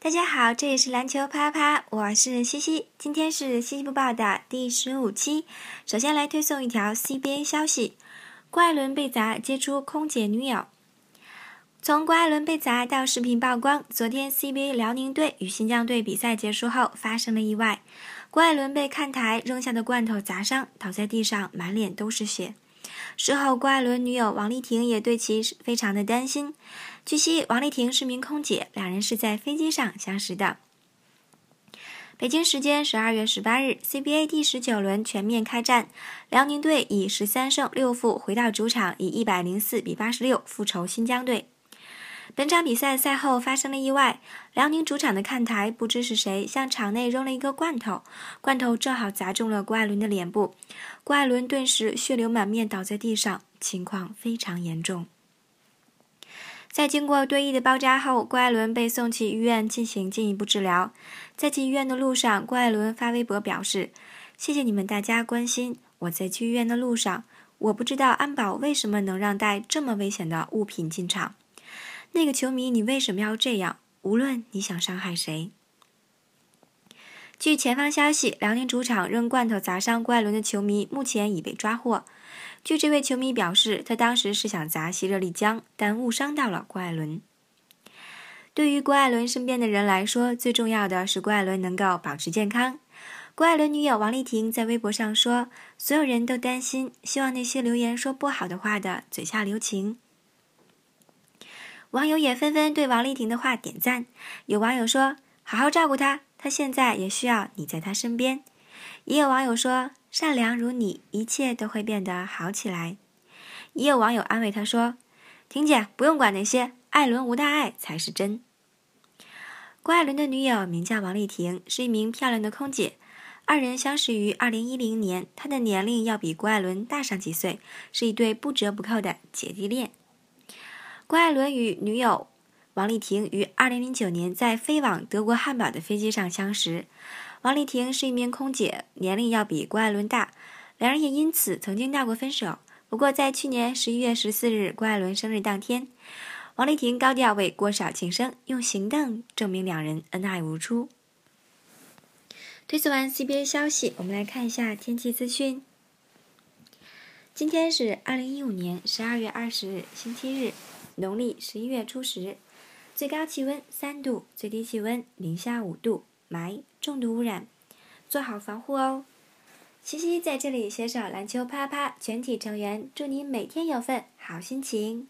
大家好，这里是篮球啪啪，我是西西。今天是西西播报的第十五期。首先来推送一条 CBA 消息：郭艾伦被砸接出空姐女友。从郭艾伦被砸到视频曝光，昨天 CBA 辽宁队与新疆队比赛结束后发生了意外，郭艾伦被看台扔下的罐头砸伤，倒在地上，满脸都是血。事后，郭艾伦女友王丽婷也对其非常的担心。据悉，王丽婷是名空姐，两人是在飞机上相识的。北京时间十二月十八日，CBA 第十九轮全面开战，辽宁队以十三胜六负回到主场，以一百零四比八十六复仇新疆队。本场比赛赛后发生了意外，辽宁主场的看台不知是谁向场内扔了一个罐头，罐头正好砸中了郭艾伦的脸部，郭艾伦顿时血流满面倒在地上，情况非常严重。在经过对医的包扎后，郭艾伦被送去医院进行进一步治疗。在去医院的路上，郭艾伦发微博表示：“谢谢你们大家关心我在去医院的路上，我不知道安保为什么能让带这么危险的物品进场。”那个球迷，你为什么要这样？无论你想伤害谁。据前方消息，辽宁主场扔罐头砸伤郭艾伦的球迷目前已被抓获。据这位球迷表示，他当时是想砸希热丽江，但误伤到了郭艾伦。对于郭艾伦身边的人来说，最重要的是郭艾伦能够保持健康。郭艾伦女友王丽婷在微博上说：“所有人都担心，希望那些留言说不好的话的嘴下留情。”网友也纷纷对王丽婷的话点赞。有网友说：“好好照顾她，她现在也需要你在她身边。”也有网友说：“善良如你，一切都会变得好起来。”也有网友安慰她说：“婷姐，不用管那些，艾伦无大碍才是真。”郭艾伦的女友名叫王丽婷，是一名漂亮的空姐。二人相识于二零一零年，她的年龄要比郭艾伦大上几岁，是一对不折不扣的姐弟恋。郭艾伦与女友王丽婷于二零零九年在飞往德国汉堡的飞机上相识。王丽婷是一名空姐，年龄要比郭艾伦大，两人也因此曾经闹过分手。不过，在去年十一月十四日郭艾伦生日当天，王丽婷高调为郭少庆生，用行动证明两人恩爱如初。推送完 CBA 消息，我们来看一下天气资讯。今天是二零一五年十二月二十日，星期日。农历十一月初十，最高气温三度，最低气温零下五度，霾，重度污染，做好防护哦。西西在这里携手篮球啪啪全体成员，祝你每天有份好心情。